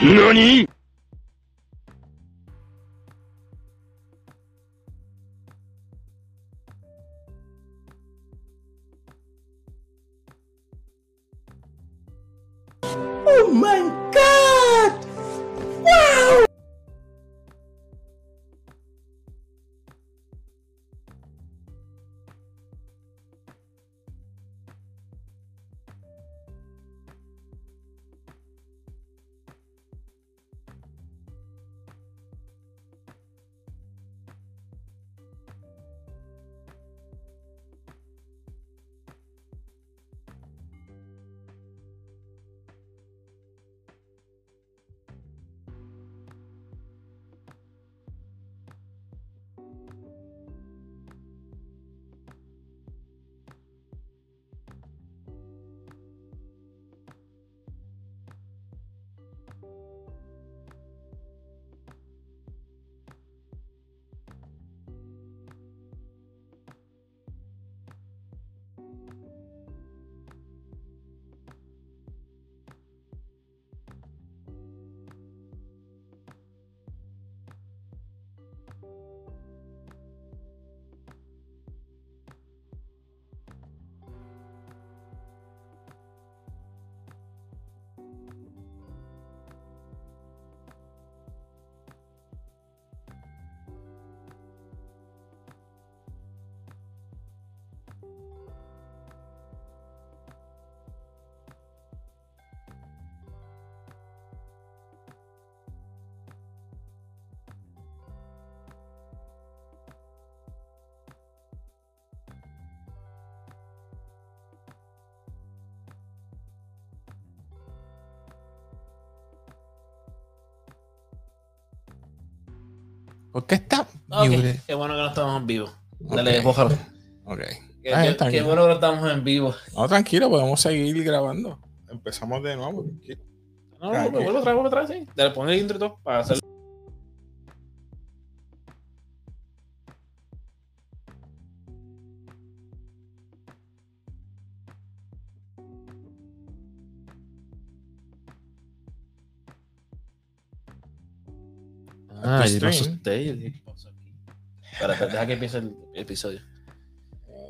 NANI ¿Por qué está Ok, mute? Qué bueno que no estamos en vivo. Dale, bójalo. Ok. Qué, Ah, qué- qué bueno que no estamos en vivo. No, tranquilo, podemos seguir grabando. Empezamos de nuevo. No, no, ok. vuelve atrás, vuelve atrás, sí. Dale, pon el intro y todo para hacer. Ah, yo me stream. asusté. yo dije, ¿qué pasó aquí? Espérate, deja que empiece el episodio.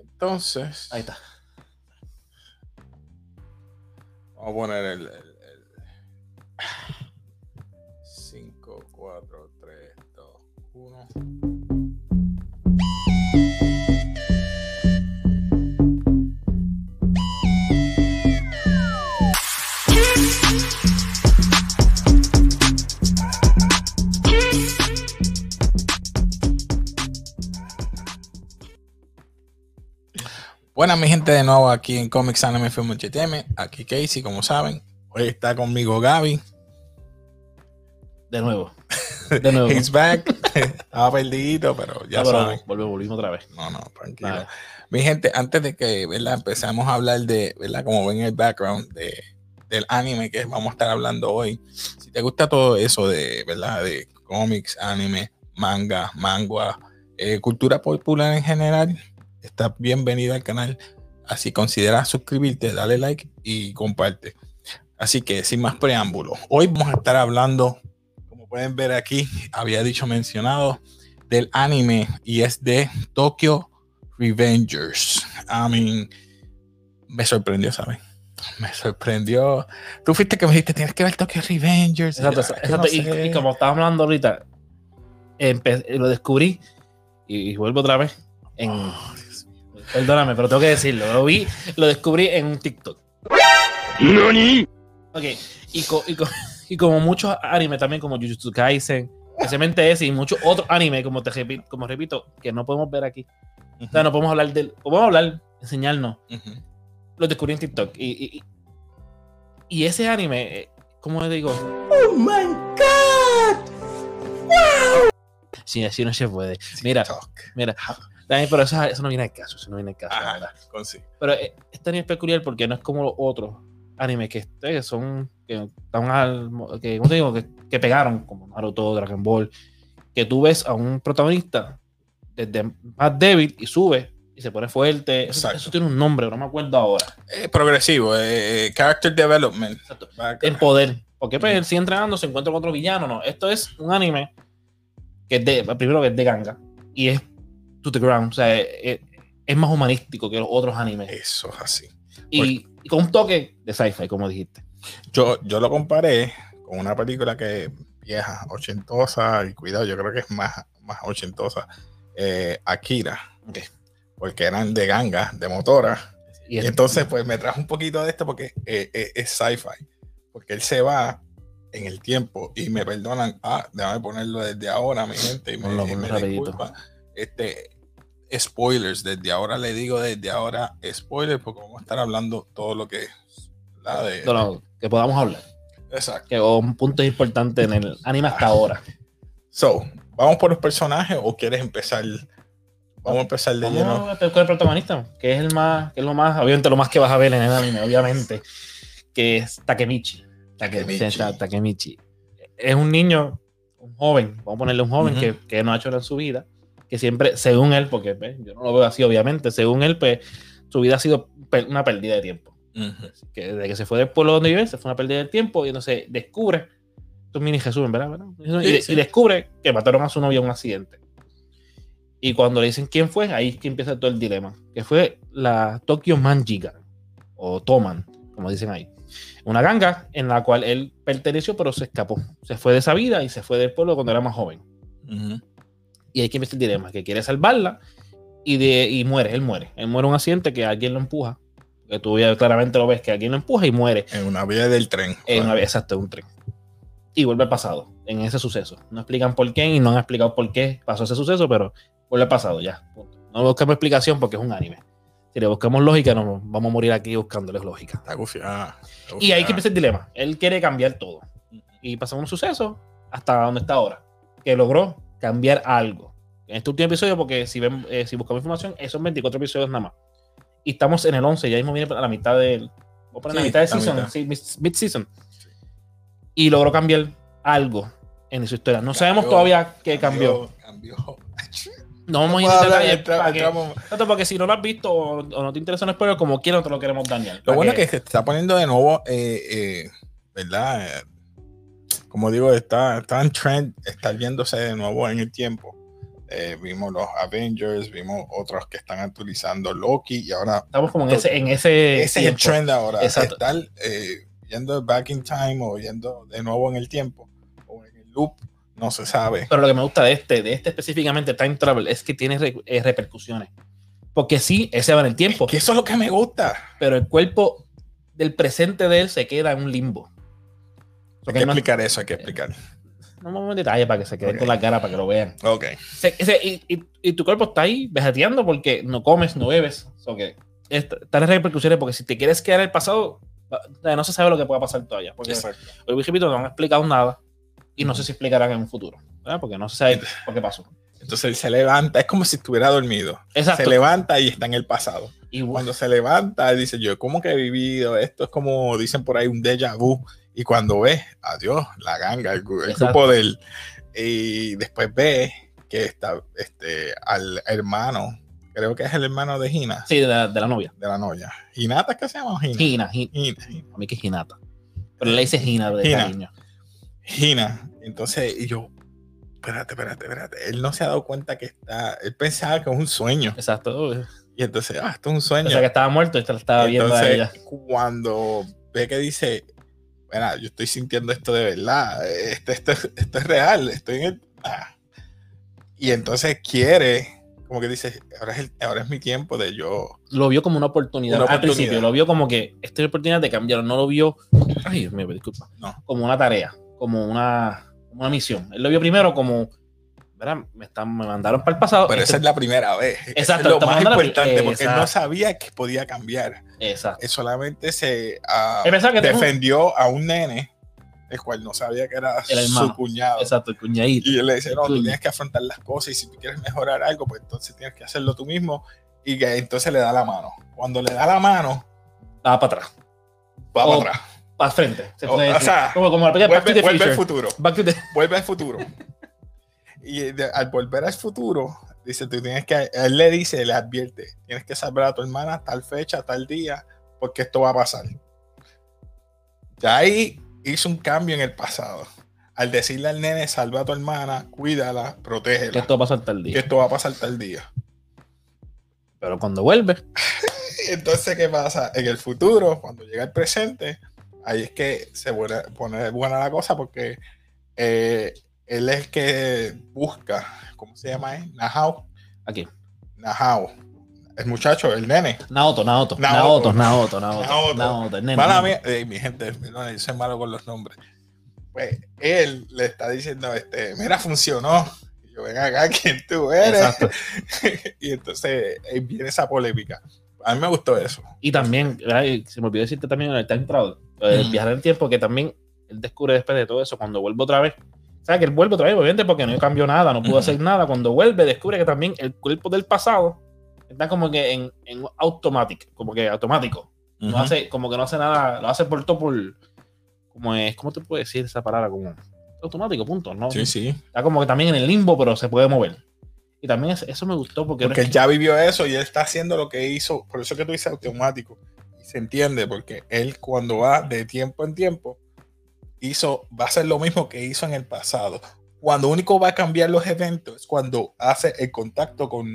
Entonces, Ahí está. vamos a poner el 5, 4, 3, 2, 1. Buenas mi gente de nuevo aquí en Comics Anime Film HTM, aquí Casey como saben, hoy está conmigo Gaby, De nuevo. De nuevo. he's back, estaba perdido pero ya No, saben, volvemos, volvimos otra vez. no no, tranquilo. Vale. Mi gente, antes de que ¿verdad? empezamos a hablar de, ¿verdad? como ven el background de, del anime que vamos a estar hablando hoy, si te gusta todo eso de, ¿verdad? de cómics, anime, manga, manga, eh, cultura popular en general, estás bienvenido al canal. Así considera suscribirte, dale like y comparte. Así que sin más preámbulos, hoy vamos a estar hablando, como pueden ver aquí, había dicho mencionado, del anime y es de Tokyo Revengers. I mean, me sorprendió, ¿sabes? Me sorprendió. Tú fuiste que me dijiste, tienes que ver Tokyo Revengers. Exacto, Y como estábamos hablando ahorita, lo descubrí y, y vuelvo otra vez en. Oh. Perdóname, pero tengo que decirlo. Lo vi, lo descubrí en un TikTok. NANI Ok, y, co- y, co- y como muchos animes también, como Jujutsu Kaisen, especialmente ese y muchos otros animes, como te repito, como repito, que no podemos ver aquí. O sea, no podemos hablar del. Podemos hablar, enseñarnos. Lo descubrí en TikTok. Y, y, y- ese anime, eh, ¿cómo le digo? Oh my god! Sí, así no se puede. Mira, mira. También, pero eso, eso no viene al caso, eso no viene al caso, la Ajá, verdad. con sí. Pero eh, este anime es peculiar porque no es como los otros animes que, que son. Que, están al- que, ¿cómo te digo? Que, que pegaron, como Naruto, Dragon Ball. Que tú ves a un protagonista desde más débil y sube y se pone fuerte. Eso, eso tiene un nombre, no me acuerdo ahora. Eh, progresivo, eh, eh, character development. Exacto. En poder. Porque pues, él sigue entrenando, se encuentra con otro villano. No, esto es un anime que es de, primero que es de ganga y es to the ground. O sea, es, es más humanístico que los otros animes. Eso es así. Y, y con un toque de sci-fi, como dijiste. Yo, yo lo comparé con una película que vieja, ochentosa, y cuidado, yo creo que es más, más ochentosa, eh, Akira, Ok. porque eran de ganga, de motora. Y Y es- entonces, pues me trajo un poquito de esto porque eh, eh, es sci-fi. Porque él se va en el tiempo y me perdonan. Ah, déjame ponerlo desde ahora, mi gente. Y me, y ponlo me disculpa. Este, spoilers, desde ahora le digo, desde ahora, spoilers, porque vamos a estar hablando todo lo que. La de, que podamos hablar. Exacto. Que un punto importante en el anime hasta ahora. So, ¿vamos por los personajes o quieres empezar? Vamos a empezar de lleno. A con el protagonista, que es el más, que es lo más, obviamente lo más que vas a ver en el anime, obviamente, que es Takemichi. Takemichi. Es un niño, un joven, vamos a ponerle un joven que, que no ha hecho nada en su vida, que siempre, según él, porque pues, yo no lo veo así, obviamente, según él, pues su vida ha sido una pérdida de tiempo. Que desde que se fue del pueblo donde vive, se fue una pérdida de tiempo y entonces descubre, esto es mini Jesús, ¿verdad? ¿verdad? Y, Sí, sí. y descubre que mataron a su novia en un accidente. Y cuando le dicen quién fue, ahí es que empieza todo el dilema. Que fue la Tokyo Manjiga, o Toman, como dicen ahí. Una ganga en la cual él perteneció, pero se escapó. Se fue de esa vida y se fue del pueblo cuando era más joven. Y ahí que empieza el dilema, que quiere salvarla y, de, y muere, él muere. Él muere en un accidente que alguien lo empuja. Que tú ya claramente lo ves, que alguien lo empuja y muere. En una vía del tren. En una, exacto, en un tren. Y vuelve al pasado, en ese suceso. No explican por qué y no han explicado por qué pasó ese suceso, pero vuelve al pasado, ya. No buscamos explicación porque es un anime. Si le buscamos lógica, no, vamos a morir aquí buscándoles lógica. Está gufiada. está Y ahí que empieza el dilema. Él quiere cambiar todo. Y pasa un suceso hasta donde está ahora. Que logró cambiar algo. En este último episodio, porque si, ven, eh, si buscamos información, esos 24 episodios nada más. Y estamos en el 11, ya mismo viene a la mitad del. Poner la Sí, mitad de la season, mitad. sí, mid- mid-season. Y logró cambiar algo en su historia. No sabemos todavía qué cambió. Cambió. No vamos a ir Puedo en hablar, detalle entra- para que- entramos- tanto porque si no lo has visto o, o no te interesa el spoiler, como quiera, no te lo queremos dañar. Lo bueno es que se está poniendo de nuevo, eh, eh, ¿verdad? Eh, como digo, está, está en trend, está viéndose de nuevo en el tiempo. Eh, vimos los Avengers, vimos otros que están actualizando Loki y ahora Estamos como en ese, en ese, ese es el trend ahora. Exacto. Estar eh, yendo back in time o yendo de nuevo en el tiempo o en el loop, no se sabe. Pero lo que me gusta de este, de este específicamente, Time Travel, es que tiene re- eh, repercusiones. Porque sí, ese va en el tiempo, Que eso es lo que me gusta. pero el cuerpo del presente de él se queda en un limbo. Hay que no, explicar eso, hay que explicar. no vamos en detalle para que se queden Ok. con la cara, para que lo vean. Ok. Se- ese- y, y- y tu cuerpo está ahí vegeteando porque no comes, no bebes. So que est- están las repercusiones porque si te quieres quedar en el pasado, no se sabe lo que pueda pasar todavía. Porque Exacto. hoy repito, no han explicado nada y no sé si explicarán en un futuro. ¿verdad? Porque no se sabe por qué pasó. Entonces él se levanta, es como si estuviera dormido. Exacto. Se levanta y está en el pasado. Y bueno, Cuando se levanta, dice, yo como que he vivido, esto es como dicen por ahí un déjà vu. Y cuando ve, adiós, la ganga, el, el grupo de él. Y después ve que está este, al hermano, creo que es el hermano de Gina, sí, de la, de la novia. de la novia. ¿Hinata qué se llama? Gina. Gina, Gina. A mí que es Ginata. Pero le dice Gina de Gina. cariño. Gina. Entonces, y yo, espérate, espérate, espérate. Él no se ha dado cuenta que está, él pensaba que es un sueño. Exacto. O Y entonces, ah, esto es un sueño. sea que estaba muerto y estaba viendo a Entonces, ella. cuando ve que dice, bueno, yo estoy sintiendo esto de verdad, esto, esto, esto es real, estoy en el... ah". Y entonces quiere, como que dice, ahora es, el- ahora es mi tiempo de yo... Lo vio como una oportunidad. Una Al oportunidad. principio lo vio como que esta es la oportunidad de cambiar. No lo vio. Ay, Dios mío, disculpa. No. Como una tarea, como una, una misión. Él lo vio primero como. ¿verdad? Me, están, me mandaron para el pasado. Pero Este- esa es la primera vez. Exacto, es lo más de la- importante, porque él no sabía que podía cambiar. Exacto. Él solamente se ah, pensaba que defendió a un nene, el cual no sabía que era El su cuñado. Exacto, el cuñadito. Y él le dice, no, tú tienes que afrontar las cosas y si tú quieres mejorar algo, pues entonces tienes que hacerlo tú mismo. Y que entonces le da la mano. Cuando le da la mano, Va para atrás. va Oh, para atrás. Para frente. Se O- o sea, como, como película Back to Vuelve, the vuelve al futuro. Back to the- Vuelve al futuro. y de- al volver al futuro, dice, tú tienes que, él le dice, le advierte, tienes que salvar a tu hermana tal fecha, tal día, porque esto va a pasar. Ya ahí hizo un cambio en el pasado. Al decirle al nene, salva a tu hermana, cuídala, protégela. Que esto pasa hasta el que día. esto va a pasar tal día. Pero cuando vuelve, Entonces, ¿qué pasa? En el futuro, cuando llega el presente, ahí es que se vuelve- pone buena la cosa porque eh, él es el que busca, ¿cómo se llama? él? Nahao. aquí. Nahao. El muchacho, el nene. Naoto, Naoto, Naoto. Naoto, Naoto, Naoto. Naoto. El nene. Mala mía- eh, mi gente, perdón, yo soy malo con los nombres. Pues él le está diciendo, este, mira, funcionó. Y yo, ven acá, ¿quién tú eres? Exacto. y entonces eh, viene esa polémica. A mí me gustó eso. Y también, se me olvidó decirte también en el time travel, el viajar en el tiempo, que también él descubre después de todo eso, cuando vuelve otra vez. O sea, que él vuelve otra vez, obviamente, porque no cambió nada, no pudo hacer nada. Cuando vuelve, descubre que también el cuerpo del pasado está como que en, en automático, como que automático. No hace, como que no hace nada, lo hace por todo por. Como es, ¿cómo te puedo decir esa palabra? Como automático, punto. ¿no? Sí, sí. Está como que también en el limbo, pero se puede mover. Y también es- eso me gustó porque, Porque él ya vivió eso y él está haciendo lo que hizo. Por eso que tú dices automático. Se entiende, porque él cuando va de tiempo en tiempo, hizo, va a hacer lo mismo que hizo en el pasado. Cuando único va a cambiar los eventos es cuando hace el contacto con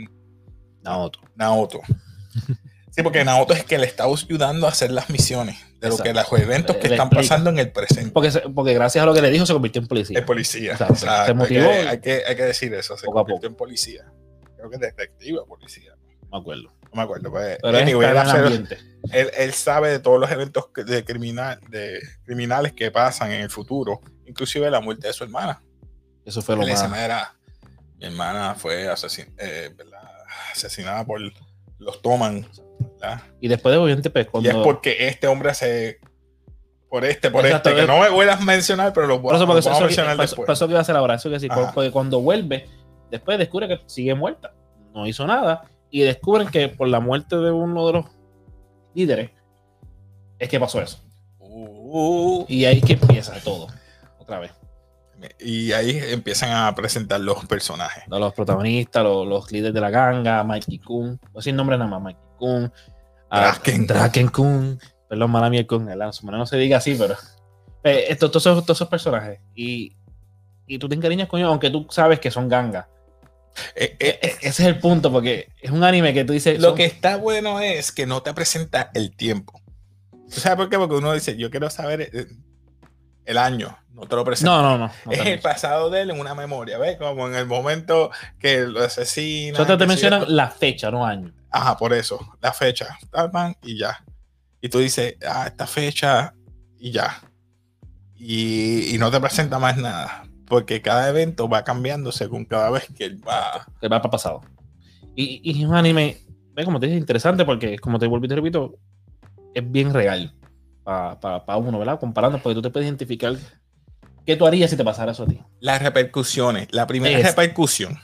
Naoto. Naoto. Sí, porque Naoto es que le está ayudando a hacer las misiones de lo que los eventos que Le están pasando en el presente. Porque, porque gracias a lo que le dijo se convirtió en policía. El policía. Exacto. Exacto. Se Hay que- Hay, que, hay que decir eso. Se Poco a convirtió en policía. Creo que detective o policía. No me acuerdo. No me acuerdo. Pues, Pero anyway, él, él- él sabe de todos los eventos de, criminal, de criminales que pasan en el futuro, inclusive la muerte de su hermana. Eso fue lo Él más. "Mira, mi hermana fue asesin- eh, asesinada por los Toman. ¿verdad? Y después de obviamente pues, Y es cuando. porque este hombre se... Por este, por Exacto, este, que no me voy a mencionar, pero lo voy a, mencionar eso- después. eso que iba a hacer ahora. Eso que Ajá. porque cuando vuelve, después descubre que sigue muerta. No hizo nada. Y descubren que por la muerte de uno de los líderes es que pasó eso. Uh, Y ahí que empieza todo. Otra vez. y ahí empiezan a presentar los personajes. Los protagonistas, los, los líderes de la ganga, Mikey Kun. No el nombre nada más. Mikey Kun. ah, Draken. Draken Kun. Perdón, mala mía el Kun. Su manera no se diga así, pero. eh, esto- todos, esos, todos esos personajes. Y, y tú te encariñas con ellos, aunque tú sabes que son gangas. Eh, E- eh, e- ese es el punto, porque es un anime que tú dices. Lo son- que está bueno es que no te presenta el tiempo. ¿Tú sabes por qué? Porque uno dice, yo quiero saber eh, el año. No te lo presenta. No, no, no. no es el pasado de él en una memoria, ¿ves? Como en el momento que lo asesinan. Solo te mencionan la fecha, no año. Ajá, por eso. La fecha. y ya. Y tú dices, ah, esta fecha y ya. Y, y no te presenta más nada. Porque cada evento va cambiando según cada vez que él va. que va para pasado. Y, y es un anime, ve, como te dije, interesante porque, como te vuelvo y te repito, es bien real para uno, ¿verdad? Comparando, porque tú te puedes identificar qué tú harías si te pasara eso a ti. Las repercusiones. La primera Es- repercusión.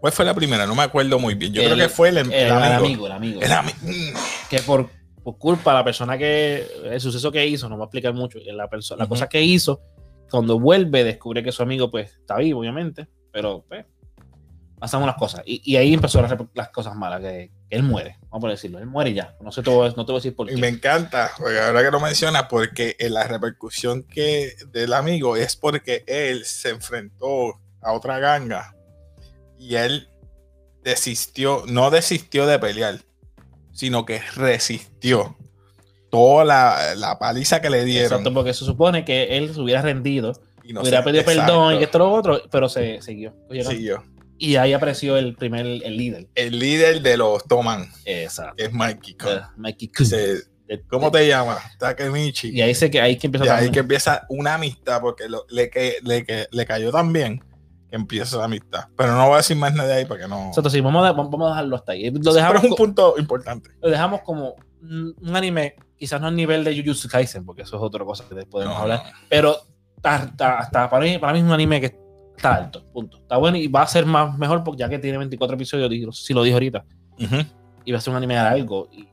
¿Cuál fue la primera? No me acuerdo muy bien. Yo El- creo que fue el, el El, amigo. amigo, el amigo. El ami- mm. Que por, por culpa de la persona que, el suceso que hizo, no voy a explicar mucho, la, perso- la cosa que hizo, cuando vuelve, descubre que su amigo, pues, está vivo, obviamente, pero, pues, pasan unas cosas. Y, y ahí empezó las, cosas malas, que, que él muere, vamos a decirlo, él muere ya. No sé, voy, no te voy a decir por qué. Y me encanta, porque ahora que lo menciona, porque en la repercusión que del amigo es porque él se enfrentó a otra ganga y él desistió, no desistió de pelear, sino que resistió toda la, la paliza que le dieron. Exacto, porque se supone que él se hubiera rendido, y no hubiera pedido exacto, perdón y que esto lo otro, pero se siguió. Siguió. Y ahí apareció el primer el líder. El líder de los Toman Exacto. es Mikey. Kun. Eh, Mikey Kun. Se- ¿Cómo te llamas? Takemichi. Y ahí que ahí que empieza Y ahí que empieza una amistad, porque lo- le, que, le, que, le cayó tan bien que empieza la amistad. Pero no voy a decir más nada de ahí porque no. Exacto, sí, vamos a, vamos a dejarlo hasta ahí. Lo Pero dejamos, es un punto importante. lo dejamos como un anime, quizás no al nivel de Jujutsu Kaisen, porque eso es otra cosa que podemos No, hablar. no. Pero está- para, mí, para mí es un anime que está alto, punto. Está bueno y va a ser más mejor porque ya que tiene 24 episodios, si lo dije ahorita, Ujú. y va a ser un anime largo. Y,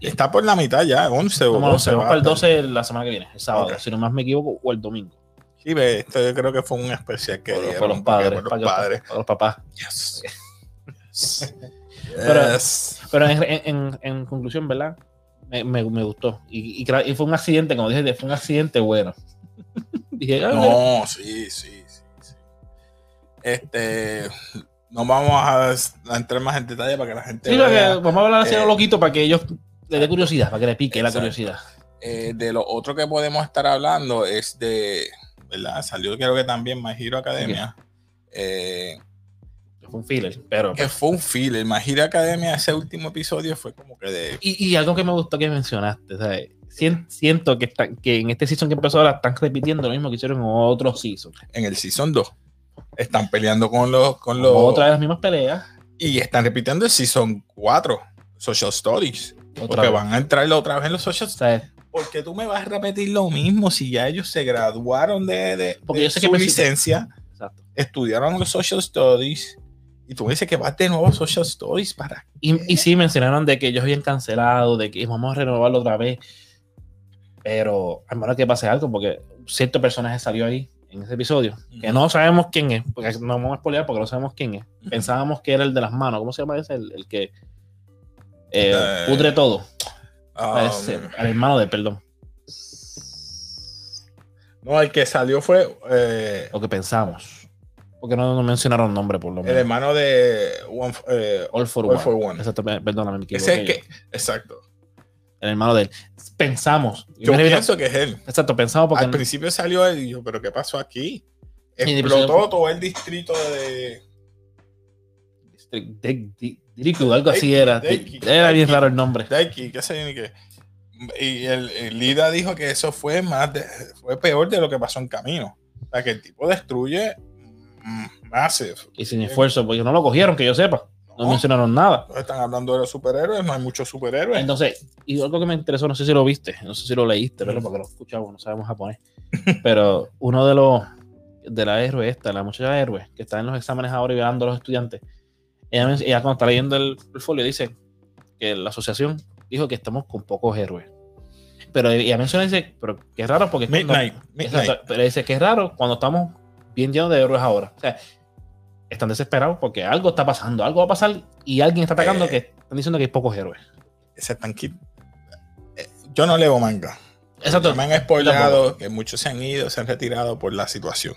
Está por la mitad ya, 11 o Vamos, 12. vamos va para el a 12 la semana que viene, el sábado, Ok. si no más me equivoco, o el domingo. Sí, ve, esto yo creo que fue un especial que Por, dieron, los padres, por los padres. para los papás. Yes. Yes. Pero- Yes. Pero en- en- en conclusión, ¿verdad? Me, me- me gustó. Y, y cra- y fue un accidente, como dije, fue un accidente bueno. Dije, ah, No, sí, sí, sí, sí. Este, no vamos a, a entrar más en detalle para que la gente sí, que- vamos a hablar así a lo eh, loquito para que ellos les dé curiosidad, para que le pique la curiosidad. Eh, de lo otro que podemos estar hablando es de, ¿verdad? Salió creo que también My Hero Academia. Eh, Fue un filler, pero. que fue un filler. Hero Academia, ese último episodio fue como que de... Y, y algo que me gustó que mencionaste, ¿sabes? Sien- Siento que, está- que en este season que empezó ahora están repitiendo lo mismo que hicieron en otros seasons. En el Season 2. Están peleando con los... Con los Otra de las mismas peleas. Y están repitiendo el Season 4. Social Stories. Otra Porque vez. van a entrar otra vez en los Social Stories. ¿sabes? Porque tú me vas a repetir lo mismo si ya ellos se graduaron de, de, Porque de yo sé que su me- licencia, Exacto. estudiaron los Social Studies y tú me dices que vas de nuevo a Social Studies para... Y, y sí mencionaron de que ellos habían cancelado, de que vamos a renovarlo otra vez. Pero a menos que pase algo, porque cierto personaje salió ahí en ese episodio, que no sabemos quién es, porque no vamos a spoilear porque no sabemos quién es. Pensábamos que era el de las manos, ¿cómo se llama ese? El, el que eh, pudre todo. Um, Ese, al hermano de, perdón, no, el que salió fue eh, lo que pensamos. Porque no, no mencionaron nombre por lo el menos. hermano de One, eh, All for All One. for One. Exacto, pe- perdóname, me Ese es que... Exacto. El hermano de él. Pensamos. Yo pienso que es él. Exacto, pensamos porque Al principio salió él y yo, pero ¿qué pasó aquí? El Explotó todo el distrito de... Diriku, algo así era. Era bien raro el nombre. Daiki, qué sé yo qué. Y el, el Lida dijo que eso fue más de- fue peor de lo que pasó en camino. O sea que el tipo destruye massive. Y sin esfuerzo, porque no lo cogieron, que yo sepa. No ¿no? mencionaron nada. Están hablando de los superhéroes, no hay muchos superhéroes. Entonces, y algo que me interesó, no sé si lo viste, no sé si lo leíste, pero Mm. porque lo escuchamos, no sabemos japonés. Pero uno de los de la héroe esta, la muchacha héroe, que está en los exámenes ahora y velando a los estudiantes, ella, ella cuando está leyendo el, el folio dice que la asociación dijo que estamos con pocos héroes. Pero ella menciona, dice, pero qué raro porque... cuando- Midnight, Midnight. Exacto, pero dice que es raro cuando estamos bien llenos de héroes ahora. O sea, están desesperados porque algo está pasando, algo va a pasar y alguien está atacando Eh. que están diciendo que hay pocos héroes. Ese tanque. eh, Yo no leo manga. Exacto. Me han spoilado que muchos se han ido, se han retirado por la situación.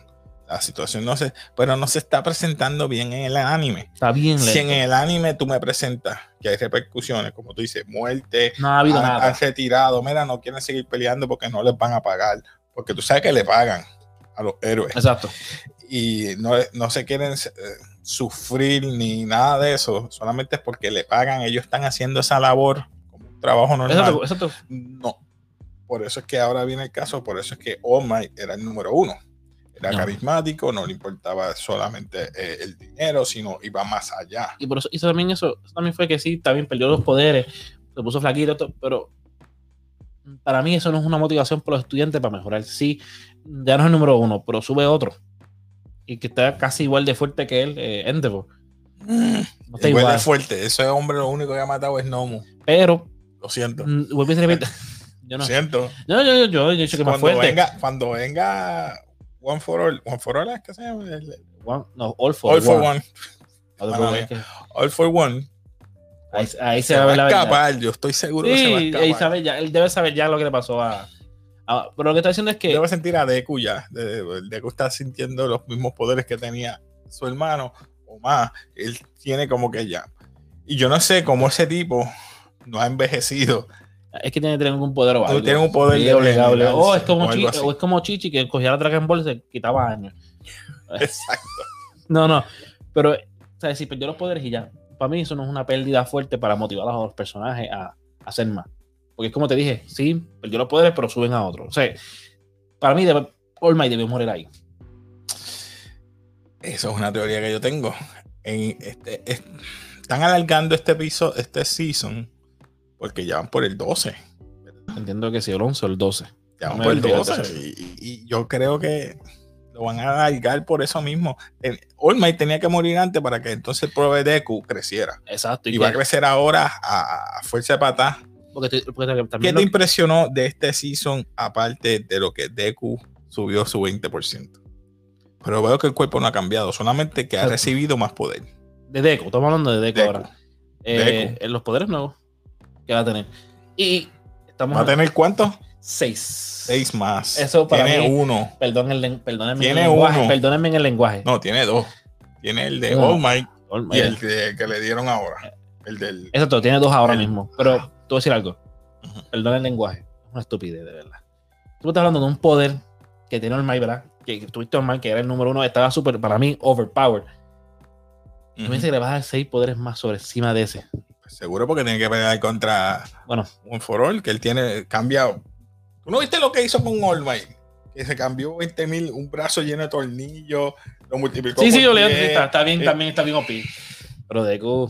La situación no se, pero no se está presentando bien en el anime. Está bien Si en el anime tú me presentas que hay repercusiones, como tú dices, muerte, No ha habido han, nada. han retirado, mira, no quieren seguir peleando porque no les van a pagar, porque tú sabes que le pagan a los héroes Exacto. y no, no se quieren eh, sufrir ni nada de eso, solamente es porque le pagan, ellos están haciendo esa labor como un trabajo normal. Exacto, exacto. No, por eso es que ahora viene el caso, por eso es que All Might era el número uno. Era No. carismático, no le importaba solamente eh, el dinero, sino iba más allá. Y por eso, eso también eso, eso también fue que sí, también perdió los poderes, se puso flaquito, pero para mí eso no es una motivación para los estudiantes para mejorar. Sí, ya no es el número uno, pero sube otro. Y que está casi igual de fuerte que él, eh, Endeavor. No está Igual igual. de fuerte. Ese hombre lo único que ha matado es Nomu. Pero, Lo siento. mm, vuelvo y te repito, yo Lo no. siento. Yo, yo, yo, yo he dicho que más Cuando fuerte. venga, cuando venga One for All, One for All es que se llama. One- no, all for, All one. For one. All for One. Ahí, ahí se, Se va a va ver la a verdad. escapar. Yo estoy seguro que se va a Sí, escapar. ahí sabe ya, él debe saber ya lo que le pasó a. a- pero lo que está diciendo es que. Debe sentir a Deku ya. De- de- Deku está sintiendo los mismos poderes que tenía su hermano o más. Él tiene como que ya. Y yo no sé cómo ese tipo no ha envejecido. Es que tiene que tener algún poder o algo. Tiene un poder Sí, regenerarse O es, como o algo Chi- así. o es como Chichi que cogía la Dragon Ball y se quitaba años. Exacto. No, no. Pero, o sea, si perdió los poderes y ya. Para mí eso no es una pérdida fuerte para motivar a los personajes a, a hacer más. Porque es como te dije, sí, perdió los poderes, pero suben a otro. O sea, para mí, All Might debió morir ahí. Eso es una teoría que yo tengo. En este, es- están alargando este episodio, este season, porque ya van por el 12. Entiendo que si el 11 o el 12. Ya van No por el olvido 12. de eso. Y, y yo creo que lo van a alargar por eso mismo. El- All Might tenía que morir antes para que entonces el Pro de Deku creciera. Exacto. Y Y va a crecer ahora a, a fuerza de patas. porque, ¿Qué te impresionó de este season aparte de lo que Deku subió su 20%? Pero veo que el cuerpo no ha cambiado, solamente que ha recibido más poder. de Deku, estamos hablando de Deku, Deku. ahora. Eh, Deku. en los poderes nuevos que va a tener. Y estamos ¿Va a tener cuánto? 6. Seis más. Eso para tiene mí- uno. Perdón el, perdónenme Tiene en el lenguaje. uno. Perdónenme en el lenguaje. No, tiene dos. Tiene el de No. All Might All- y el que le dieron ahora. El del. Exacto, tiene dos ahora el- mismo. Pero voy a decir algo. Ujú. Perdón el lenguaje. Es una estupidez, de verdad. Tú estás hablando de un poder que tiene All Might, ¿verdad? Que, que tuviste All Might, que era el número uno, estaba súper, para mí, overpowered. Tú me dices que le vas a dar seis poderes más sobre encima de ese. Seguro porque tiene que pelear contra Bueno, un for all que él tiene cambiado. ¿Tú no viste lo que hizo con All Might? Que se cambió 20 mil, un brazo lleno de tornillos, lo multiplicó. sí, sí, yo 10. está, está bien, eh. también está bien OP. Pero Deku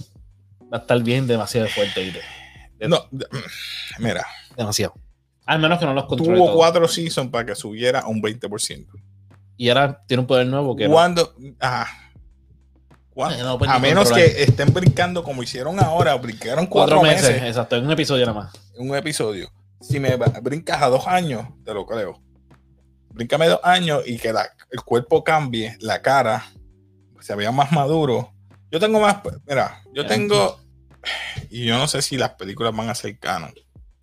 va a estar bien demasiado fuerte. No, mira, Demasiado. Al menos que no los controle tuvo cuatro seasons para que subiera a un 20%. Y ahora tiene un poder nuevo que no. Cuando, ajá. Cua- Eh, no puede a ni menos controlar. que estén brincando como hicieron ahora, brincaron cuatro, cuatro meses, meses exacto, en un episodio nada más. en un episodio. Si me brincas a dos años, te lo creo. Bríncame dos años y que la- el cuerpo cambie, la cara se vea más maduro. Yo tengo más, mira, yo tengo, y yo no sé si las películas van a ser canon.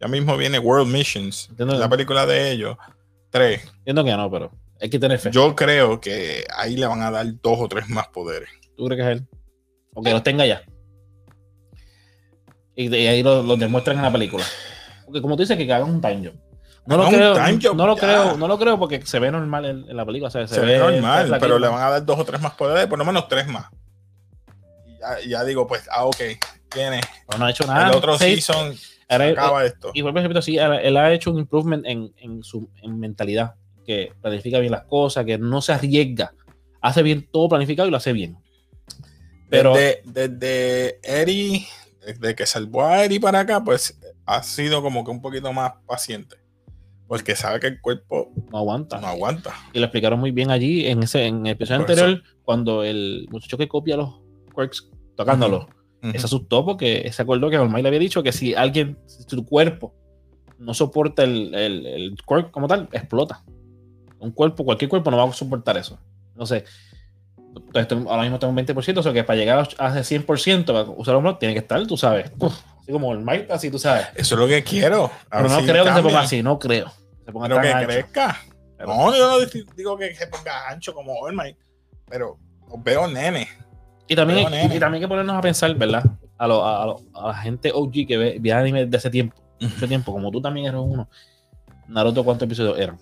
Ya mismo viene World Missions, Entiendo. la película de ellos, tres. Entiendo que no, pero hay que tener fe. Yo creo que ahí le van a dar dos o tres más poderes. ¿Tú crees que es él? O que los tenga ya. Y, de- ahí los lo demuestran en la película. Porque como tú dices, que hagan un time jump. No lo, creo, time no, lo creo, no lo creo porque se ve normal en, en la película. o sea, Se, ve normal, pero le van a dar dos o tres más poderes, por lo menos tres más. Y ya, ya digo, pues, ah, ok, tiene. No ha hecho nada. el otro Sí, season acaba esto. y a repetir, sí, él, él ha hecho un improvement en, en su en mentalidad. Que planifica bien las cosas, que no se arriesga. Hace bien todo planificado y lo hace bien. Pero desde, desde Eri, desde que salvó a Eri para acá, pues ha sido como que un poquito más paciente. Porque sabe que el cuerpo no aguanta. no aguanta. Y lo explicaron muy bien allí en ese en el episodio Por anterior, cuando el muchacho que copia los quirks tocándolos, Ujú. se asustó porque se acordó que Olmay le había dicho que si alguien, si tu cuerpo no soporta el, el, el quirk como tal, explota. Un cuerpo, cualquier cuerpo no va a soportar eso. No sé. Entonces, ahora mismo tengo un 20%, o sea que para llegar a ese 100% para usar el tiene que estar, tú sabes. Uf, así como el Mike, así tú sabes. Eso es lo que quiero. A Pero no si creo que se ponga así, no creo. que Se ponga Pero tan que ancho. crezca. Pero- No, yo no di- digo que se ponga ancho como Olmay, pero los veo nene. Y también, nene. y también hay que ponernos a pensar, ¿verdad? A, lo- a, lo- a la gente OG que ve, ve anime de hace tiempo, mucho tiempo, como tú también eres uno. Naruto, ¿cuántos episodios eran?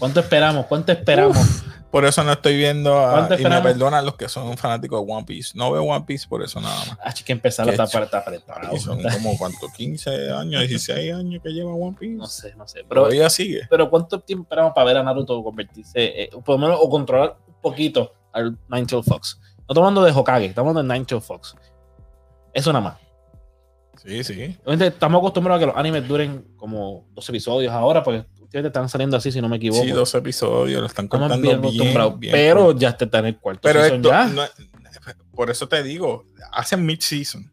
¿Cuánto esperamos? ¿Cuánto esperamos? Por eso no estoy viendo a- ¿Cuánto y me esperamos? perdonan los que son fanáticos de One Piece. No veo One Piece por eso nada más. Ah, que empezar está, ch- está apretado. Son como cuánto, 15 años, 16 años que lleva One Piece. No sé, no sé. Pero, Todavía sigue. pero ¿cuánto tiempo esperamos para ver a Naruto convertirse, eh, por lo menos, o controlar un poquito al Nine-Tail Fox? No estamos hablando de Hokage, estamos hablando de Nine-Tail Fox. Eso nada más. Sí, sí. Estamos acostumbrados a que los animes duren como dos episodios ahora, porque ustedes están saliendo así, si no me equivoco. Sí, dos episodios, lo están cortando bien bien, bien pero ya está en el cuarto pero season esto, ya. no por eso te digo, hacen mid-season.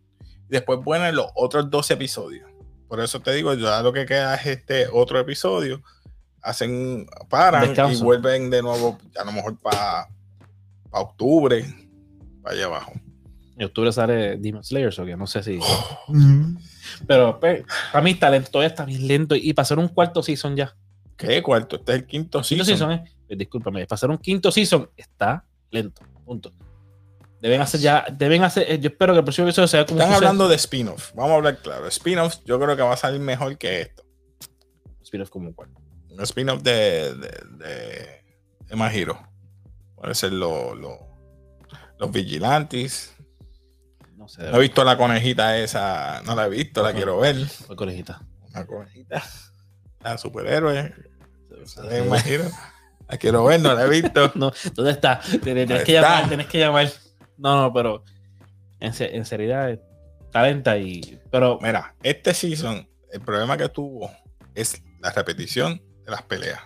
Después ponen los otros dos episodios. Por eso te digo, ya lo que queda es este otro episodio. Hacen, paran Descanso. y vuelven de nuevo, ya a lo mejor para octubre, para allá abajo. En octubre sale Demon Slayer, o que no sé si. Pero pues, para mí, talento todavía está bien lento. Y para hacer un cuarto season ya. ¿Qué cuarto? Este es el quinto Quinto season. season, eh. Eh, Discúlpame, hacer un quinto season está lento. Punto. Deben hacer ya. Deben hacer. eh, Yo espero que el próximo episodio sea como. Están hablando de spin-off. Vamos a hablar claro. Spin-off yo creo que va a salir mejor que esto. Spin-off como cual. Un spin-off de, de, de, de. Puede ser lo- lo- los vigilantes. No sé. No he visto la conejita esa. No la he visto, la quiero ver. Fue conejita. Una conejita. La superhéroe. de My Hero. La quiero ver, no la he visto. No, ¿dónde está? Tienes que está. llamar, tienes que llamar. No, no, pero en, en seriedad, talenta y. Pero Mira, este season, el problema que tuvo es la repetición de las peleas.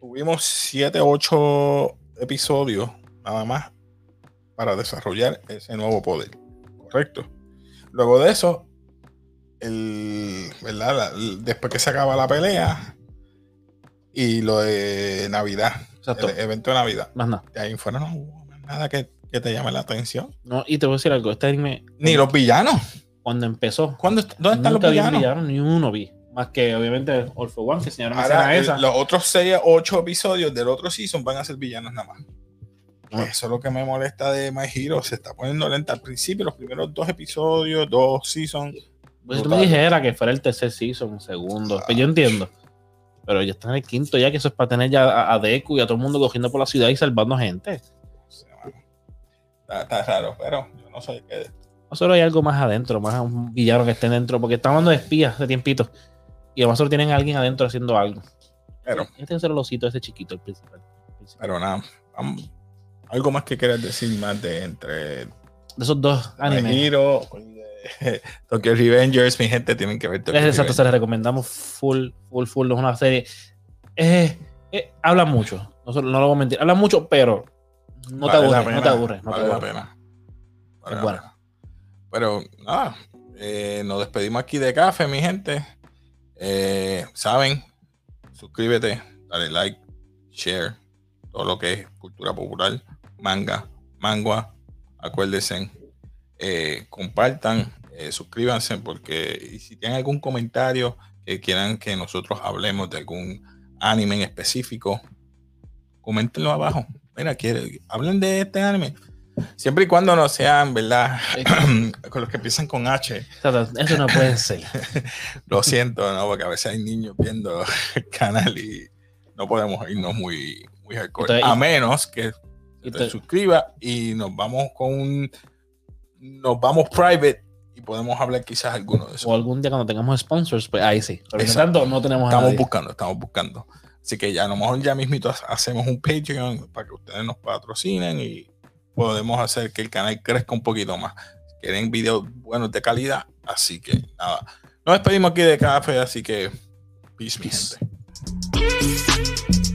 Tuvimos 7, 8 episodios nada más para desarrollar ese nuevo poder. Correcto. Luego de eso, el, ¿verdad? La- el- después que se acaba la pelea y lo de Navidad, Exacto. el evento de Navidad. más nada. De ahí fuera no hubo nada que, que te llame la atención. No, y te voy a decir algo. Este anime, Ni los villanos. cuando empezó, ¿Cuándo, ¿Dónde están los vi villanos? villano, ni uno vi. Más que obviamente All for One, que enseñaron a Ahora, esa. el- los otros 6 8 episodios del otro season van a ser villanos nada más. Ah. Eso es lo que me molesta de My Hero. Se está poniendo lenta al principio, los primeros dos episodios, dos seasons. Pues si tú me dijeras que fuera el tercer season, un segundo, pues yo entiendo. Pero ya está en el quinto ya, que eso es para tener ya a, a Deku y a todo el mundo cogiendo por la ciudad y salvando gente. Está, está raro, pero yo no sé qué. No solo hay algo más adentro, más un villano que esté dentro, porque estamos hablando de espías de tiempito. Y a lo mejor tienen a alguien adentro haciendo algo. Pero, Este es el osito ese chiquito, el principal. El principal. pero nada. vamos. Algo más que quieras decir más de entre De esos dos animes. Tokyo Revengers, mi gente, tienen que ver Tokyo exacto, se les recomendamos full, full, full. Es una serie. Eh, eh, habla mucho. No, lo voy a mentir. Habla mucho, pero no te Vale aburre. No te aburre. No te vale la pena. Vale Es pena. Pero nada, eh, nos despedimos aquí de café, mi gente. Eh, Saben, suscríbete, dale like, share, todo lo que es cultura popular, manga, mangua. Acuérdense, eh, compartan, eh, suscríbanse, porque si tienen algún comentario que quieran que nosotros hablemos de algún anime en específico, coméntenlo abajo. Mira, quiere, hablen de este anime. Siempre y cuando no sean, ¿verdad? con los que empiezan con H. Eso no puede ser. Lo siento, ¿no? Porque a veces hay niños viendo el canal y no podemos irnos muy, muy hardcore. Entonces, a menos que te te- suscribas y nos vamos con un. Nos vamos private y podemos hablar quizás alguno de esos. O algún día cuando tengamos sponsors, pues ahí sí. Pero tanto, no tenemos a Estamos nadie. buscando, estamos buscando. Así que ya a lo mejor ya mismito ha- hacemos un Patreon para que ustedes nos patrocinen y podemos hacer que el canal crezca un poquito más. Quieren videos buenos de calidad, así que nada. Nos despedimos aquí de café, así que peace, mi Peace. gente.